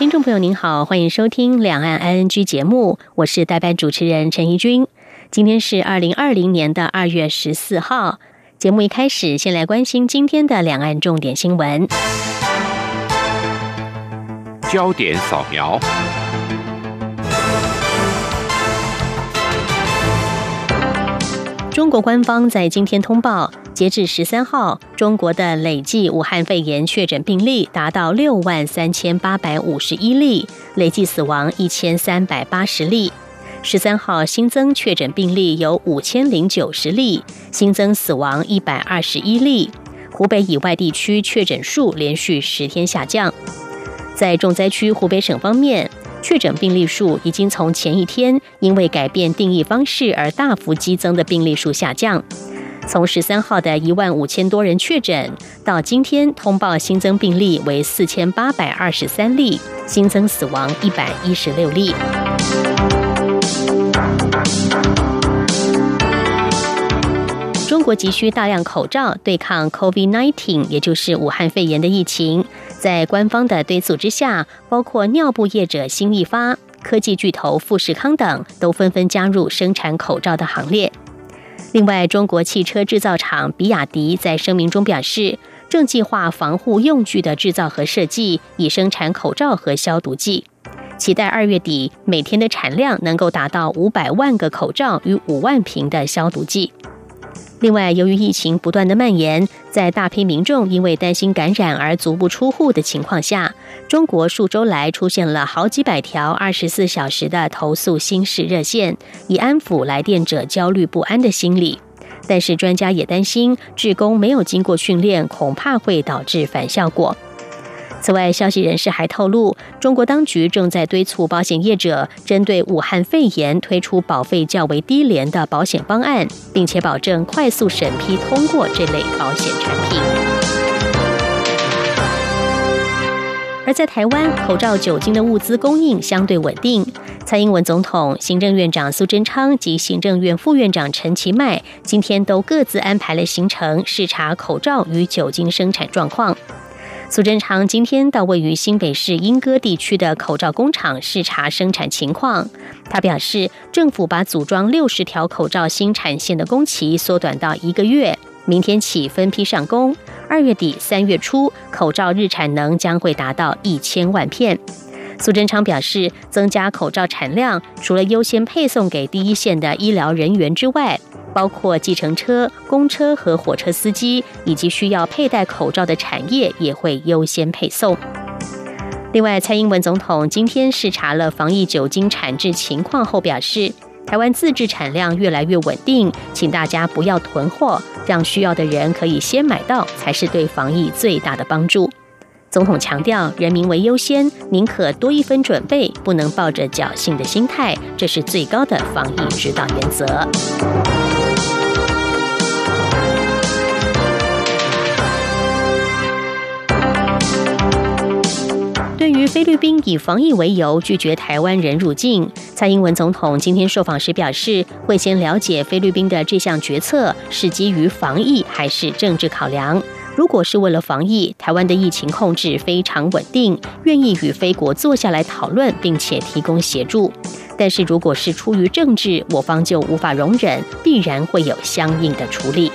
听众朋友您好，欢迎收听《两岸 ING》节目，我是代班主持人陈怡君。今天是二零二零年的二月十四号。节目一开始，先来关心今天的两岸重点新闻。焦点扫描。中国官方在今天通报，截至十三号，中国的累计武汉肺炎确诊病例达到六万三千八百五十一例，累计死亡一千三百八十例。十三号新增确诊病例有五千零九十例，新增死亡一百二十一例。湖北以外地区确诊数连续十天下降。在重灾区湖北省方面。确诊病例数已经从前一天因为改变定义方式而大幅激增的病例数下降，从十三号的一万五千多人确诊，到今天通报新增病例为四千八百二十三例，新增死亡一百一十六例。中国急需大量口罩对抗 COVID-19，也就是武汉肺炎的疫情。在官方的敦促之下，包括尿布业者新力发、科技巨头富士康等，都纷纷加入生产口罩的行列。另外，中国汽车制造厂比亚迪在声明中表示，正计划防护用具的制造和设计，以生产口罩和消毒剂，期待二月底每天的产量能够达到五百万个口罩与五万瓶的消毒剂。另外，由于疫情不断的蔓延，在大批民众因为担心感染而足不出户的情况下，中国数周来出现了好几百条二十四小时的投诉心事热线，以安抚来电者焦虑不安的心理。但是，专家也担心，职工没有经过训练，恐怕会导致反效果。此外，消息人士还透露，中国当局正在敦促保险业者针对武汉肺炎推出保费较为低廉的保险方案，并且保证快速审批通过这类保险产品。而在台湾，口罩、酒精的物资供应相对稳定。蔡英文总统、行政院长苏贞昌及行政院副院长陈其迈今天都各自安排了行程，视察口罩与酒精生产状况。苏贞昌今天到位于新北市莺歌地区的口罩工厂视察生产情况。他表示，政府把组装六十条口罩新产线的工期缩短到一个月，明天起分批上工。二月底、三月初，口罩日产能将会达到一千万片。苏贞昌表示，增加口罩产量，除了优先配送给第一线的医疗人员之外，包括计程车、公车和火车司机，以及需要佩戴口罩的产业也会优先配送。另外，蔡英文总统今天视察了防疫酒精产制情况后表示，台湾自制产量越来越稳定，请大家不要囤货，让需要的人可以先买到，才是对防疫最大的帮助。总统强调，人民为优先，宁可多一分准备，不能抱着侥幸的心态，这是最高的防疫指导原则。对于菲律宾以防疫为由拒绝台湾人入境，蔡英文总统今天受访时表示，会先了解菲律宾的这项决策是基于防疫还是政治考量。如果是为了防疫，台湾的疫情控制非常稳定，愿意与菲国坐下来讨论，并且提供协助。但是如果是出于政治，我方就无法容忍，必然会有相应的处理。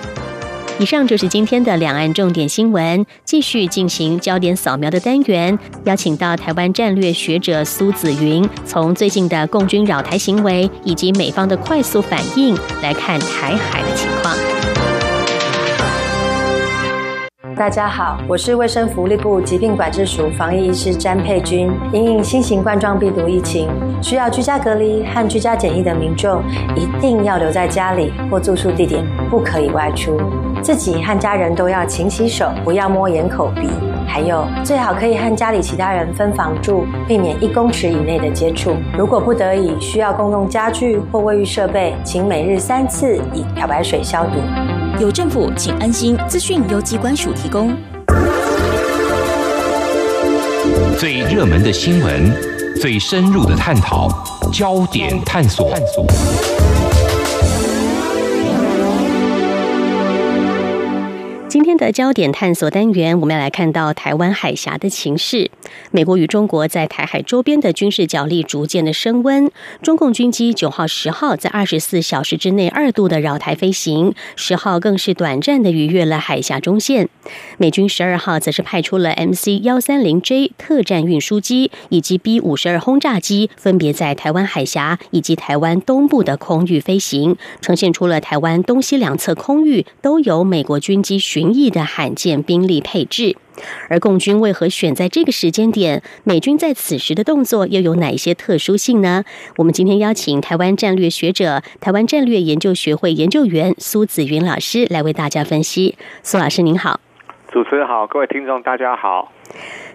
以上就是今天的两岸重点新闻，继续进行焦点扫描的单元，邀请到台湾战略学者苏子云，从最近的共军扰台行为以及美方的快速反应来看台海的情况。大家好，我是卫生福利部疾病管制署防疫医师詹佩君。因应新型冠状病毒疫情，需要居家隔离和居家检疫的民众，一定要留在家里或住宿地点，不可以外出。自己和家人都要勤洗手，不要摸眼、口、鼻。还有，最好可以和家里其他人分房住，避免一公尺以内的接触。如果不得已需要共用家具或卫浴设备，请每日三次以漂白水消毒。有政府，请安心。资讯由机关署提供。最热门的新闻，最深入的探讨，焦点探索。今天的焦点探索单元，我们要来看到台湾海峡的情势。美国与中国在台海周边的军事角力逐渐的升温。中共军机九号、十号在二十四小时之内二度的绕台飞行，十号更是短暂的逾越了海峡中线。美军十二号则是派出了 MC 幺三零 J 特战运输机以及 B 五十二轰炸机，分别在台湾海峡以及台湾东部的空域飞行，呈现出了台湾东西两侧空域都有美国军机巡。役的罕见兵力配置，而共军为何选在这个时间点？美军在此时的动作又有哪一些特殊性呢？我们今天邀请台湾战略学者、台湾战略研究学会研究员苏子云老师来为大家分析。苏老师您好，主持人好，各位听众大家好。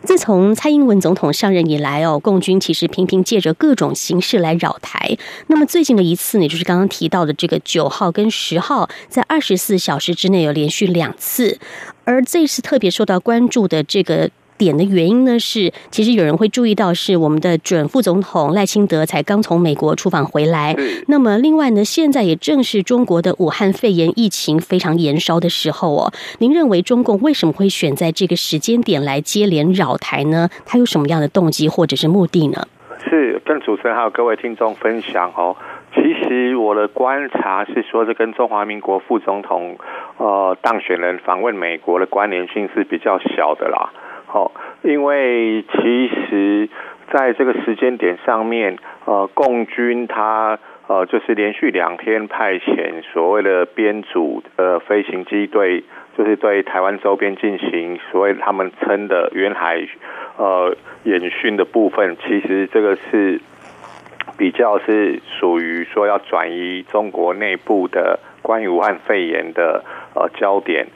自从蔡英文总统上任以来哦，共军其实频频借着各种形式来扰台。那么最近的一次呢，就是刚刚提到的这个九号跟十号，在二十四小时之内有连续两次，而这次特别受到关注的这个。点的原因呢是，其实有人会注意到是我们的准副总统赖清德才刚从美国出访回来。那么另外呢，现在也正是中国的武汉肺炎疫情非常延烧的时候哦。您认为中共为什么会选在这个时间点来接连扰台呢？他有什么样的动机或者是目的呢？是跟主持人还有各位听众分享哦。其实我的观察是说，这跟中华民国副总统呃当选人访问美国的关联性是比较小的啦。好，因为其实在这个时间点上面，呃，共军他呃就是连续两天派遣所谓的编组呃飞行机队，就是对台湾周边进行所谓他们称的远海呃演训的部分，其实这个是比较是属于说要转移中国内部的关于武汉肺炎的呃焦点。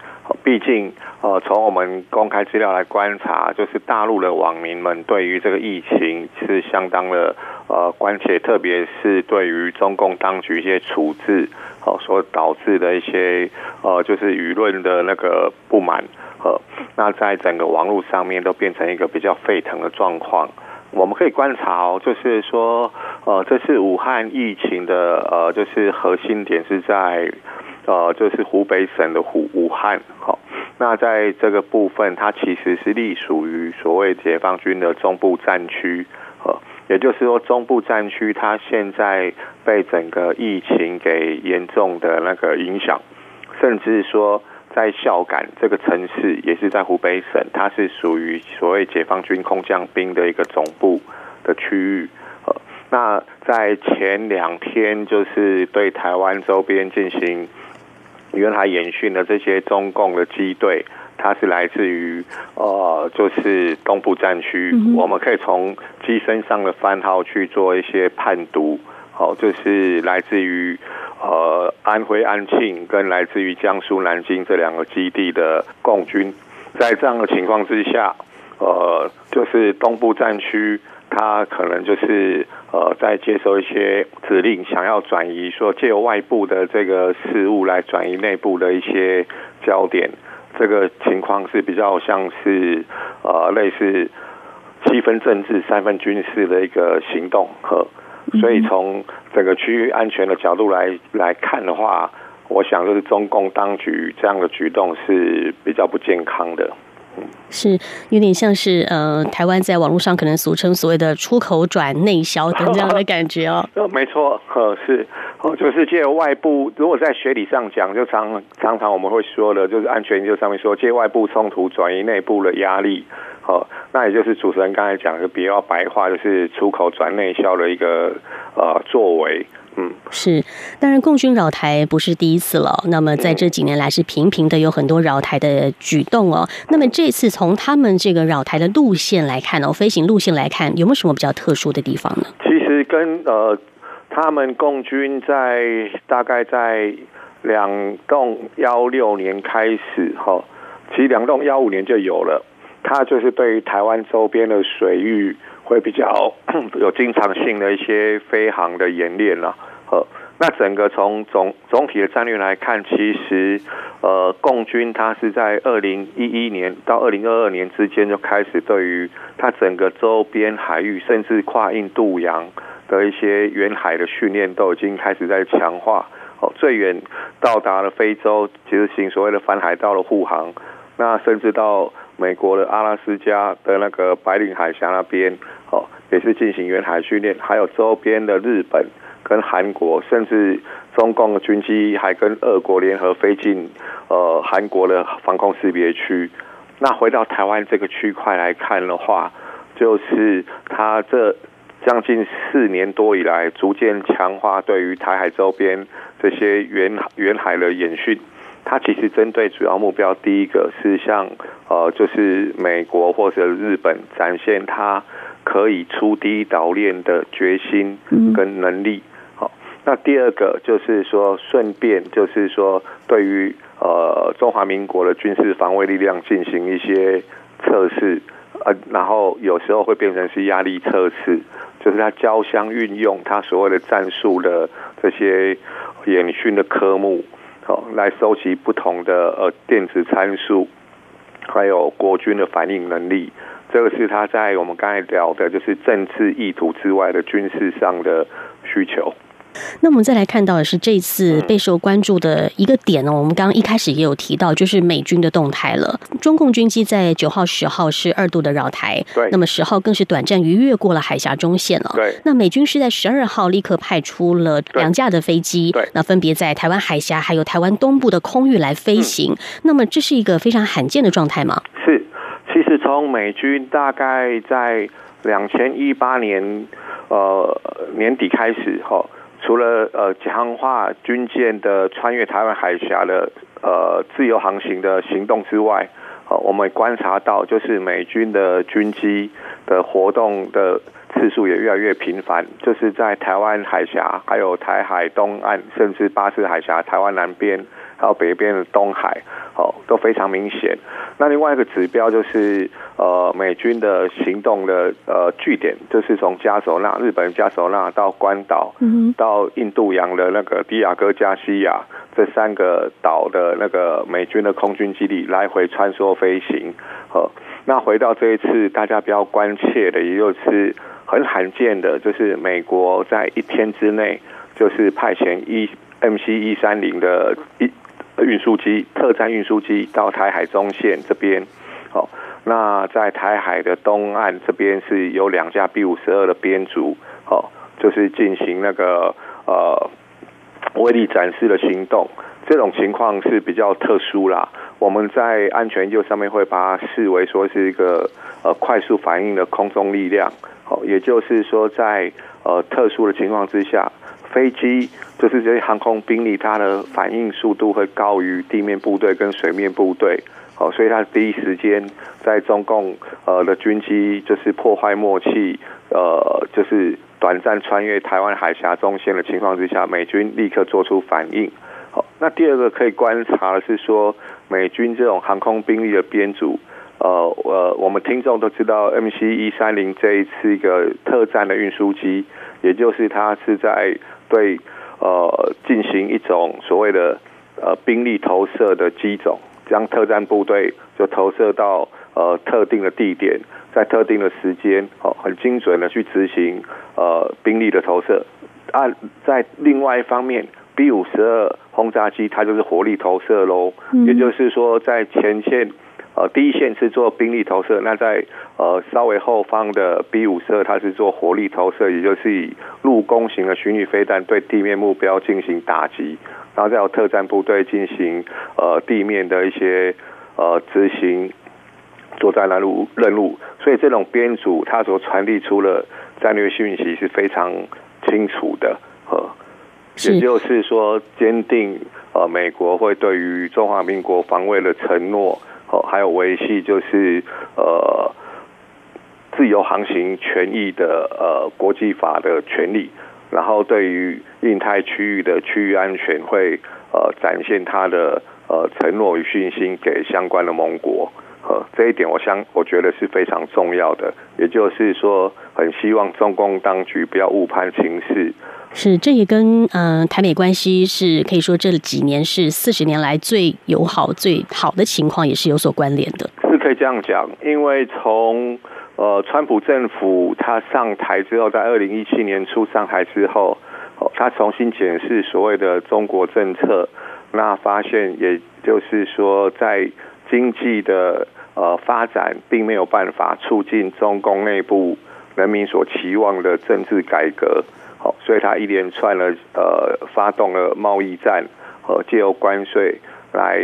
毕竟，呃，从我们公开资料来观察，就是大陆的网民们对于这个疫情是相当的呃关切，特别是对于中共当局一些处置，哦，所导致的一些呃，就是舆论的那个不满，呃，那在整个网络上面都变成一个比较沸腾的状况。我们可以观察哦，就是说，呃，这是武汉疫情的呃，就是核心点是在。呃，就是湖北省的湖武汉，好，那在这个部分，它其实是隶属于所谓解放军的中部战区，呃，也就是说，中部战区它现在被整个疫情给严重的那个影响，甚至说在孝感这个城市也是在湖北省，它是属于所谓解放军空降兵的一个总部的区域，呃，那在前两天就是对台湾周边进行。原来演训的这些中共的机队，它是来自于呃，就是东部战区。我们可以从机身上的番号去做一些判读。好，就是来自于呃安徽安庆跟来自于江苏南京这两个基地的共军。在这样的情况之下，呃，就是东部战区。他可能就是呃，在接受一些指令，想要转移，说借由外部的这个事物来转移内部的一些焦点，这个情况是比较像是呃类似七分政治三分军事的一个行动，和所以从整个区域安全的角度来来看的话，我想就是中共当局这样的举动是比较不健康的。是有点像是呃，台湾在网络上可能俗称所谓的出口转内销等这样的感觉哦。呃，没错，呃，是，哦，就是借外部，如果在学理上讲，就常常常我们会说的，就是安全研究上面说，借外部冲突转移内部的压力。好，那也就是主持人刚才讲的比较白话，就是出口转内销的一个呃作为。嗯，是，当然，共军扰台不是第一次了。那么，在这几年来，是频频的有很多扰台的举动哦。那么，这次从他们这个扰台的路线来看哦，飞行路线来看，有没有什么比较特殊的地方呢？其实，跟呃，他们共军在大概在两栋幺六年开始哈，其实两栋幺五年就有了。它就是对于台湾周边的水域会比较 有经常性的一些飞航的演练了。呃，那整个从总总体的战略来看，其实呃，共军它是在二零一一年到二零二二年之间就开始对于它整个周边海域，甚至跨印度洋的一些远海的训练，都已经开始在强化。哦，最远到达了非洲，其实行所谓的反海盗的护航。那甚至到美国的阿拉斯加的那个白令海峡那边，哦，也是进行远海训练。还有周边的日本跟韩国，甚至中共的军机还跟俄国联合飞进呃韩国的防空识别区。那回到台湾这个区块来看的话，就是它这将近四年多以来，逐渐强化对于台海周边这些远远海的演训。它其实针对主要目标，第一个是像呃，就是美国或者日本展现它可以出低岛链的决心跟能力。好，那第二个就是说，顺便就是说，对于呃中华民国的军事防卫力量进行一些测试，呃，然后有时候会变成是压力测试，就是它交相运用它所谓的战术的这些演训的科目。好，来收集不同的呃电子参数，还有国军的反应能力，这个是他在我们刚才聊的，就是政治意图之外的军事上的需求。那我们再来看到的是这次备受关注的一个点呢，我们刚刚一开始也有提到，就是美军的动态了。中共军机在九号、十号是二度的绕台，对。那么十号更是短暂逾越过了海峡中线了，对。那美军是在十二号立刻派出了两架的飞机，对。那分别在台湾海峡还有台湾东部的空域来飞行。那么这是一个非常罕见的状态吗？是，其实从美军大概在两千一八年呃年底开始哈。除了呃强化军舰的穿越台湾海峡的呃自由航行的行动之外，呃，我们观察到就是美军的军机的活动的次数也越来越频繁，就是在台湾海峡、还有台海东岸，甚至巴士海峡、台湾南边，还有北边的东海，哦，都非常明显。那另外一个指标就是呃美军的行动的呃据点，就是从加索纳日本加索纳到关岛，到印度洋的那个迪亚哥加西亚这三个岛的那个美军的空军基地来回穿梭飞行。呃，那回到这一次大家比较关切的，也就是很罕见的，就是美国在一天之内就是派遣一 MC 一三零的一。运输机、特战运输机到台海中线这边，好，那在台海的东岸这边是有两架 B 五十二的编组，好，就是进行那个呃威力展示的行动。这种情况是比较特殊啦，我们在安全研究上面会把它视为说是一个呃快速反应的空中力量，好，也就是说在呃特殊的情况之下。飞机就是这些航空兵力，它的反应速度会高于地面部队跟水面部队，好，所以它第一时间在中共呃的军机就是破坏默契，呃，就是短暂穿越台湾海峡中线的情况之下，美军立刻做出反应。好，那第二个可以观察的是说，美军这种航空兵力的编组，呃呃，我们听众都知道，MC 一三零这一次一个特战的运输机，也就是它是在对，呃，进行一种所谓的呃兵力投射的机种，将特战部队就投射到呃特定的地点，在特定的时间，哦，很精准的去执行呃兵力的投射。啊，在另外一方面，B 五十二轰炸机它就是火力投射喽，也就是说在前线。呃，第一线是做兵力投射，那在呃稍微后方的 B 五十二，它是做火力投射，也就是以陆攻型的巡弋飞弹对地面目标进行打击，然后再有特战部队进行呃地面的一些呃执行作战任务任务，所以这种编组它所传递出的战略讯息是非常清楚的，呃，也就是说坚定呃美国会对于中华民国防卫的承诺。哦，还有维系就是呃自由航行权益的呃国际法的权利，然后对于印太区域的区域安全会呃展现他的呃承诺与信心给相关的盟国。呃，这一点我相我觉得是非常重要的，也就是说，很希望中共当局不要误判情势。是，这也跟嗯台美关系是可以说这几年是四十年来最友好、最好的情况，也是有所关联的。是可以这样讲，因为从呃川普政府他上台之后，在二零一七年初上台之后，他重新检视所谓的中国政策，那发现也就是说在经济的呃发展并没有办法促进中共内部人民所期望的政治改革，好，所以他一连串的呃发动了贸易战和借由关税来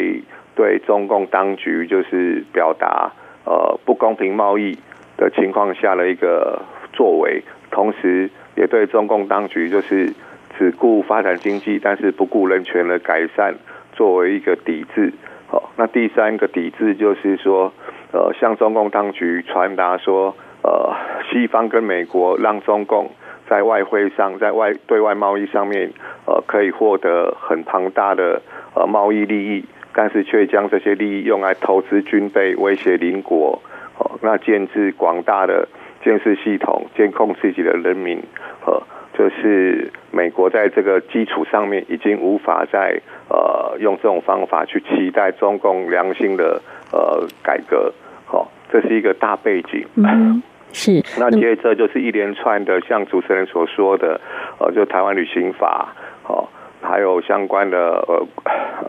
对中共当局就是表达呃不公平贸易的情况下的一个作为，同时也对中共当局就是只顾发展经济，但是不顾人权的改善作为一个抵制。好，那第三个抵制就是说，呃，向中共当局传达说，呃，西方跟美国让中共在外汇上，在外对外贸易上面，呃，可以获得很庞大的呃贸易利益，但是却将这些利益用来投资军备，威胁邻国，哦，那建制广大的监视系统，监控自己的人民，呃。就是美国在这个基础上面已经无法再呃用这种方法去期待中共良心的呃改革，好，这是一个大背景。嗯，是。那接着就是一连串的，像主持人所说的，呃，就台湾旅行法，哦，还有相关的呃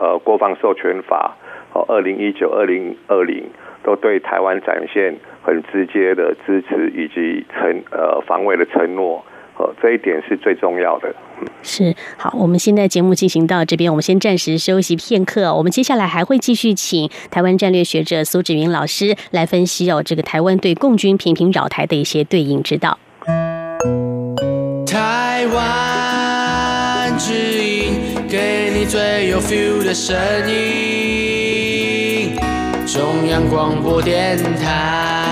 呃国防授权法，哦，二零一九、二零二零都对台湾展现很直接的支持以及承呃防卫的承诺。呃，这一点是最重要的。是好，我们现在节目进行到这边，我们先暂时休息片刻。我们接下来还会继续请台湾战略学者苏志云老师来分析哦，这个台湾对共军频频扰台的一些对应之道。台湾之音，给你最有 feel 的声音，中央广播电台。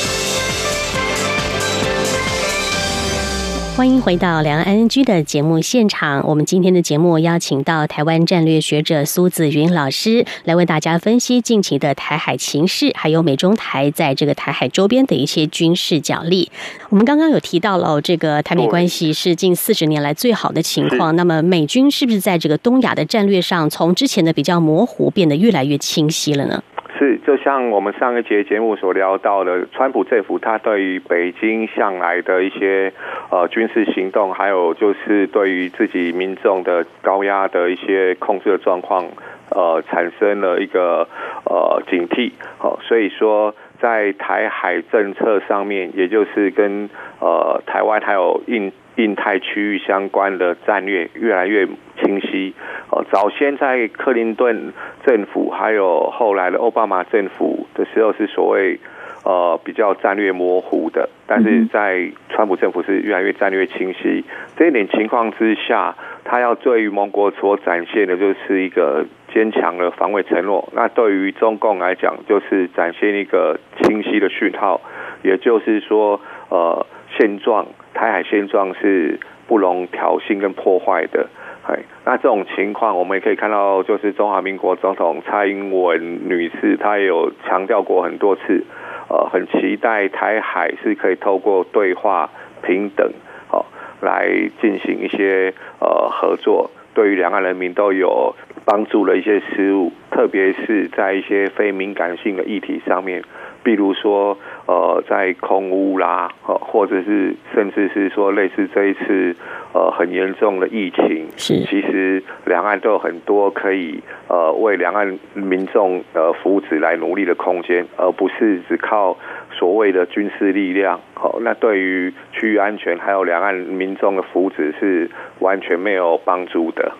欢迎回到两岸 N G 的节目现场。我们今天的节目邀请到台湾战略学者苏子云老师来为大家分析近期的台海情势，还有美中台在这个台海周边的一些军事角力。我们刚刚有提到了这个台美关系是近四十年来最好的情况。那么美军是不是在这个东亚的战略上，从之前的比较模糊变得越来越清晰了呢？是，就像我们上一节节目所聊到的，川普政府他对于北京向来的一些呃军事行动，还有就是对于自己民众的高压的一些控制的状况，呃，产生了一个呃警惕。好，所以说在台海政策上面，也就是跟呃台湾还有印。印太区域相关的战略越来越清晰。哦，早先在克林顿政府，还有后来的奥巴马政府的时候，是所谓呃比较战略模糊的。但是在川普政府是越来越战略清晰。这一点情况之下，他要对于盟国所展现的就是一个坚强的防卫承诺。那对于中共来讲，就是展现一个清晰的讯号，也就是说，呃，现状。台海现状是不容挑衅跟破坏的，哎，那这种情况我们也可以看到，就是中华民国总统蔡英文女士，她也有强调过很多次，呃，很期待台海是可以透过对话、平等，好来进行一些呃合作，对于两岸人民都有帮助的一些事物，特别是在一些非敏感性的议题上面。比如说，呃，在空污啦，呃，或者是甚至是说类似这一次，呃，很严重的疫情，是其实两岸都有很多可以呃为两岸民众呃福祉来努力的空间，而不是只靠所谓的军事力量。好，那对于区域安全还有两岸民众的福祉是完全没有帮助的。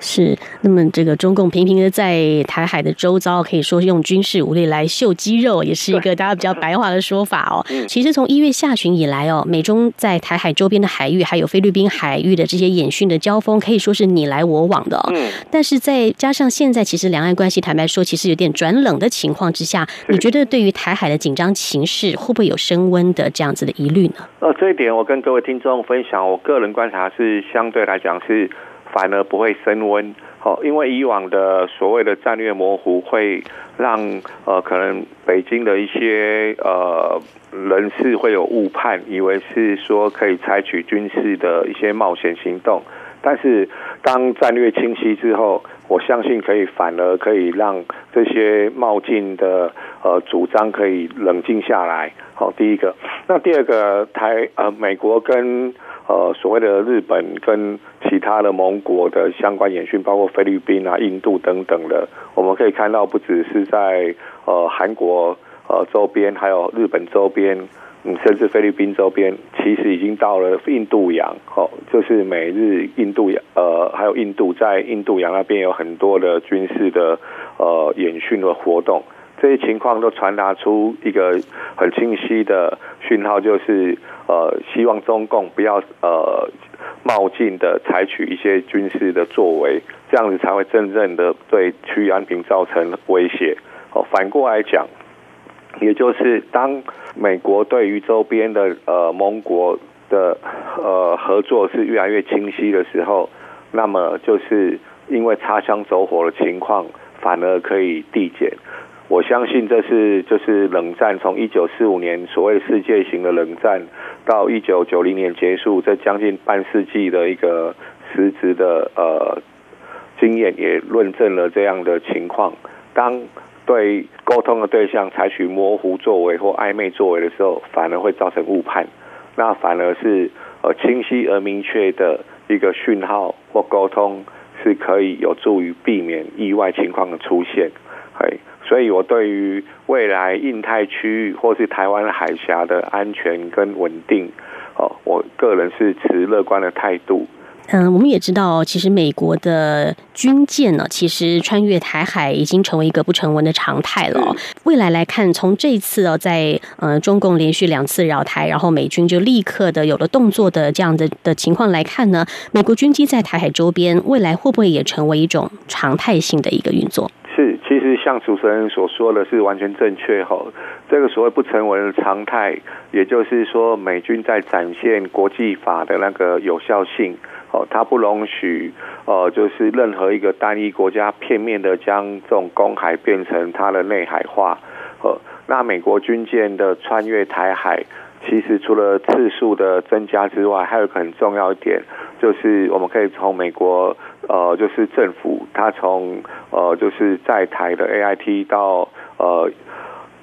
是，那么这个中共频频的在台海的周遭，可以说是用军事武力来秀肌肉，也是一个大家比较白话的说法哦。其实从一月下旬以来哦，美中在台海周边的海域，还有菲律宾海域的这些演训的交锋，可以说是你来我往的。嗯，但是再加上现在其实两岸关系坦白说，其实有点转冷的情况之下，你觉得对于台海的紧张情势，会不会有升温的这样子的疑虑呢？呃，这一点我跟各位听众分享，我个人观察是相对来讲是。反而不会升温，哦，因为以往的所谓的战略模糊会让呃可能北京的一些呃人士会有误判，以为是说可以采取军事的一些冒险行动，但是当战略清晰之后，我相信可以反而可以让这些冒进的呃主张可以冷静下来。好，第一个，那第二个台呃美国跟。呃，所谓的日本跟其他的盟国的相关演训，包括菲律宾啊、印度等等的，我们可以看到，不只是在呃韩国呃周边，还有日本周边，嗯，甚至菲律宾周边，其实已经到了印度洋，哦，就是美日印度洋，呃，还有印度在印度洋那边有很多的军事的呃演训的活动。这些情况都传达出一个很清晰的讯号，就是呃，希望中共不要呃冒进的采取一些军事的作为，这样子才会真正的对区域安平造成威胁。哦，反过来讲，也就是当美国对于周边的呃盟国的呃合作是越来越清晰的时候，那么就是因为擦枪走火的情况，反而可以递减。我相信这是就是冷战从一九四五年所谓世界型的冷战到一九九零年结束，这将近半世纪的一个实质的呃经验，也论证了这样的情况。当对沟通的对象采取模糊作为或暧昧作为的时候，反而会造成误判。那反而是呃清晰而明确的一个讯号或沟通，是可以有助于避免意外情况的出现。嘿。所以，我对于未来印太区域或是台湾海峡的安全跟稳定，哦，我个人是持乐观的态度。嗯，我们也知道，其实美国的军舰呢，其实穿越台海已经成为一个不成文的常态了。未来来看，从这次哦，在呃中共连续两次扰台，然后美军就立刻的有了动作的这样的的情况来看呢，美国军机在台海周边，未来会不会也成为一种常态性的一个运作？像主持人所说的是完全正确哈。这个所谓不成文的常态，也就是说，美军在展现国际法的那个有效性哦，它不容许呃，就是任何一个单一国家片面的将这种公海变成它的内海化。呃，那美国军舰的穿越台海，其实除了次数的增加之外，还有一个很重要一点，就是我们可以从美国。呃，就是政府，他从呃，就是在台的 A I T 到呃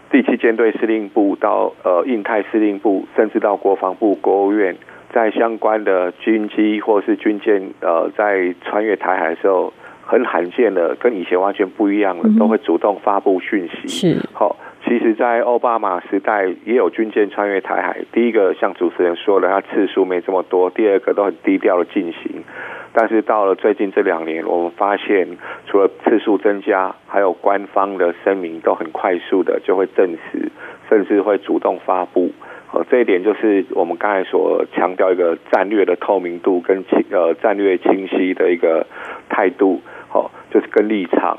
第七舰队司令部到呃印太司令部，甚至到国防部、国务院，在相关的军机或是军舰呃在穿越台海的时候，很罕见的，跟以前完全不一样了，都会主动发布讯息。是好，其实，在奥巴马时代也有军舰穿越台海，第一个像主持人说的，它次数没这么多；第二个都很低调的进行。但是到了最近这两年，我们发现除了次数增加，还有官方的声明都很快速的就会证实，甚至会主动发布。呃，这一点就是我们刚才所强调一个战略的透明度跟清呃战略清晰的一个态度，哦，就是跟立场。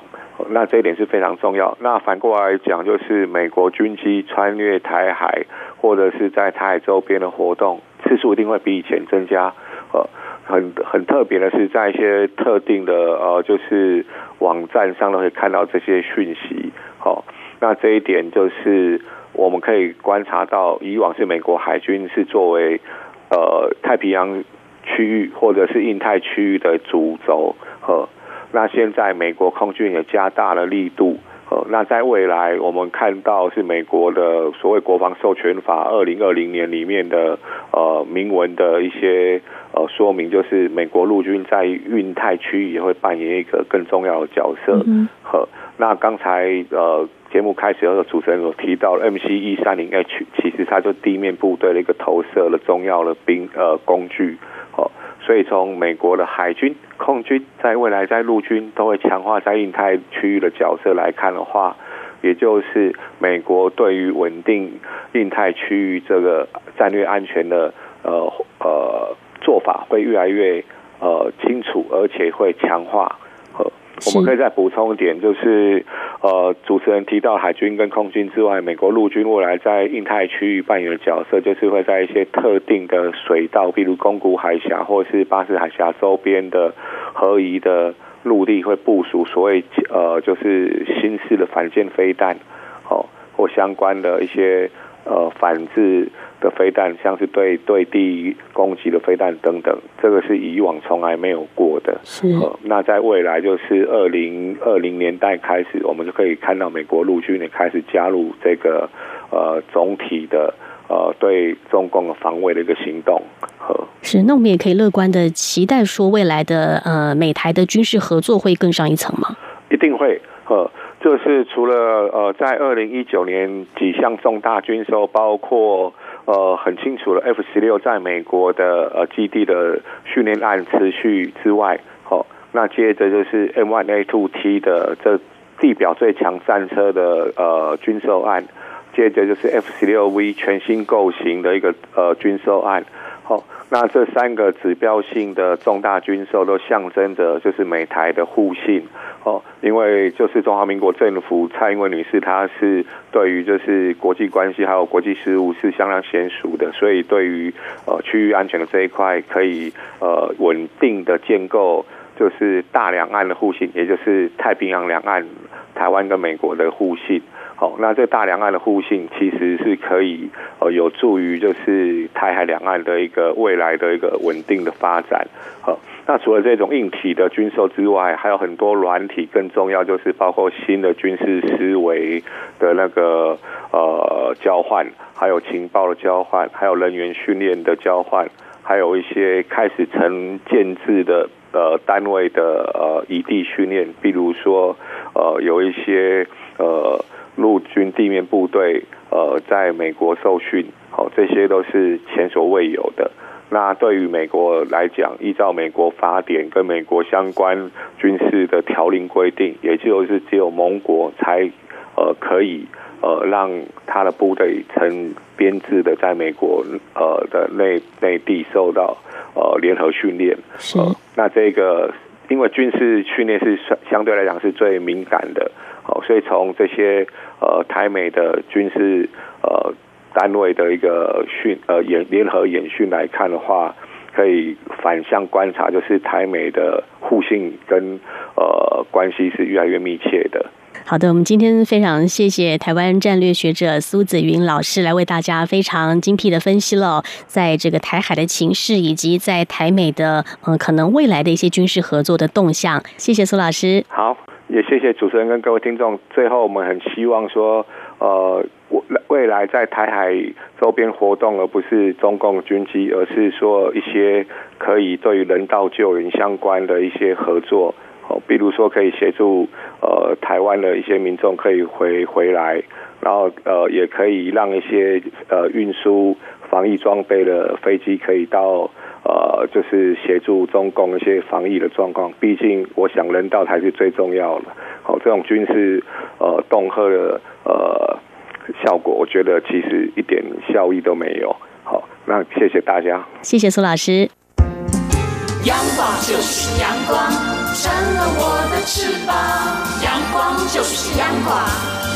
那这一点是非常重要。那反过来讲，就是美国军机穿越台海或者是在台海周边的活动次数一定会比以前增加。呃。很很特别的是，在一些特定的呃，就是网站上都可以看到这些讯息。好，那这一点就是我们可以观察到，以往是美国海军是作为呃太平洋区域或者是印太区域的主轴，呃，那现在美国空军也加大了力度。呃那在未来，我们看到是美国的所谓国防授权法二零二零年里面的呃明文的一些呃说明，就是美国陆军在印太区域也会扮演一个更重要的角色。和那刚才呃节目开始的时候主持人有提到，M C 一三零 H 其实它就地面部队的一个投射的重要的兵呃工具。好，所以从美国的海军、空军，在未来在陆军都会强化在印太区域的角色来看的话，也就是美国对于稳定印太区域这个战略安全的呃呃做法会越来越呃清楚，而且会强化。我们可以再补充一点，就是呃，主持人提到海军跟空军之外，美国陆军未来在印太区域扮演的角色，就是会在一些特定的水道，比如宫古海峡或是巴士海峡周边的合宜的陆地，会部署所谓呃，就是新式的反舰飞弹，哦，或相关的一些呃反制。的飞弹，像是对对地攻击的飞弹等等，这个是以往从来没有过的。是，那在未来就是二零二零年代开始，我们就可以看到美国陆军也开始加入这个呃总体的呃对中共的防卫的一个行动。是，那我们也可以乐观的期待说，未来的呃美台的军事合作会更上一层吗？一定会。呃，就是除了呃在二零一九年几项重大军售，包括。呃，很清楚了，F 十六在美国的呃基地的训练案持续之外，好，那接着就是 M one A two T 的这地表最强战车的呃军售案，接着就是 F 十六 V 全新构型的一个呃军售案，好，那这三个指标性的重大军售都象征着就是美台的互信。哦，因为就是中华民国政府蔡英文女士，她是对于就是国际关系还有国际事务是相当娴熟的，所以对于呃区域安全的这一块，可以呃稳定的建构就是大两岸的互信，也就是太平洋两岸台湾跟美国的互信。好，那这大两岸的互信其实是可以呃有助于就是台海两岸的一个未来的一个稳定的发展。好。那除了这种硬体的军售之外，还有很多软体，更重要就是包括新的军事思维的那个呃交换，还有情报的交换，还有人员训练的交换，还有一些开始成建制的呃单位的呃异地训练，比如说呃有一些呃陆军地面部队呃在美国受训，好，这些都是前所未有的。那对于美国来讲，依照美国法典跟美国相关军事的条令规定，也就是只有盟国才呃可以呃让他的部队成编制的在美国呃的内内地受到呃联合训练。是。那这个因为军事训练是相相对来讲是最敏感的，哦，所以从这些呃台美的军事呃。单位的一个训呃演联合演训来看的话，可以反向观察，就是台美的互信跟呃关系是越来越密切的。好的，我们今天非常谢谢台湾战略学者苏子云老师来为大家非常精辟的分析了，在这个台海的情势以及在台美的呃可能未来的一些军事合作的动向。谢谢苏老师。好，也谢谢主持人跟各位听众。最后，我们很希望说。呃，未未来在台海周边活动，而不是中共军机，而是说一些可以对于人道救援相关的一些合作，哦，比如说可以协助呃台湾的一些民众可以回回来，然后呃也可以让一些呃运输防疫装备的飞机可以到呃就是协助中共一些防疫的状况。毕竟我想人道才是最重要的。好，这种军事呃恫吓的呃。效果，我觉得其实一点效益都没有。好，那谢谢大家，谢谢苏老师。阳光就是阳光，成了我的翅膀。阳光就是阳光，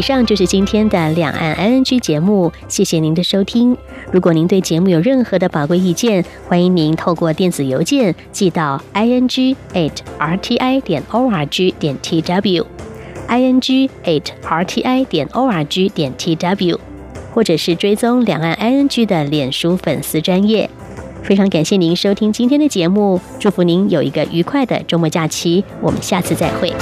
以上就是今天的两岸 ING 节目，谢谢您的收听。如果您对节目有任何的宝贵意见，欢迎您透过电子邮件寄到 ING at RTI 点 ORG 点 TW，ING at RTI 点 ORG 点 TW，或者是追踪两岸 ING 的脸书粉丝专业。非常感谢您收听今天的节目，祝福您有一个愉快的周末假期，我们下次再会。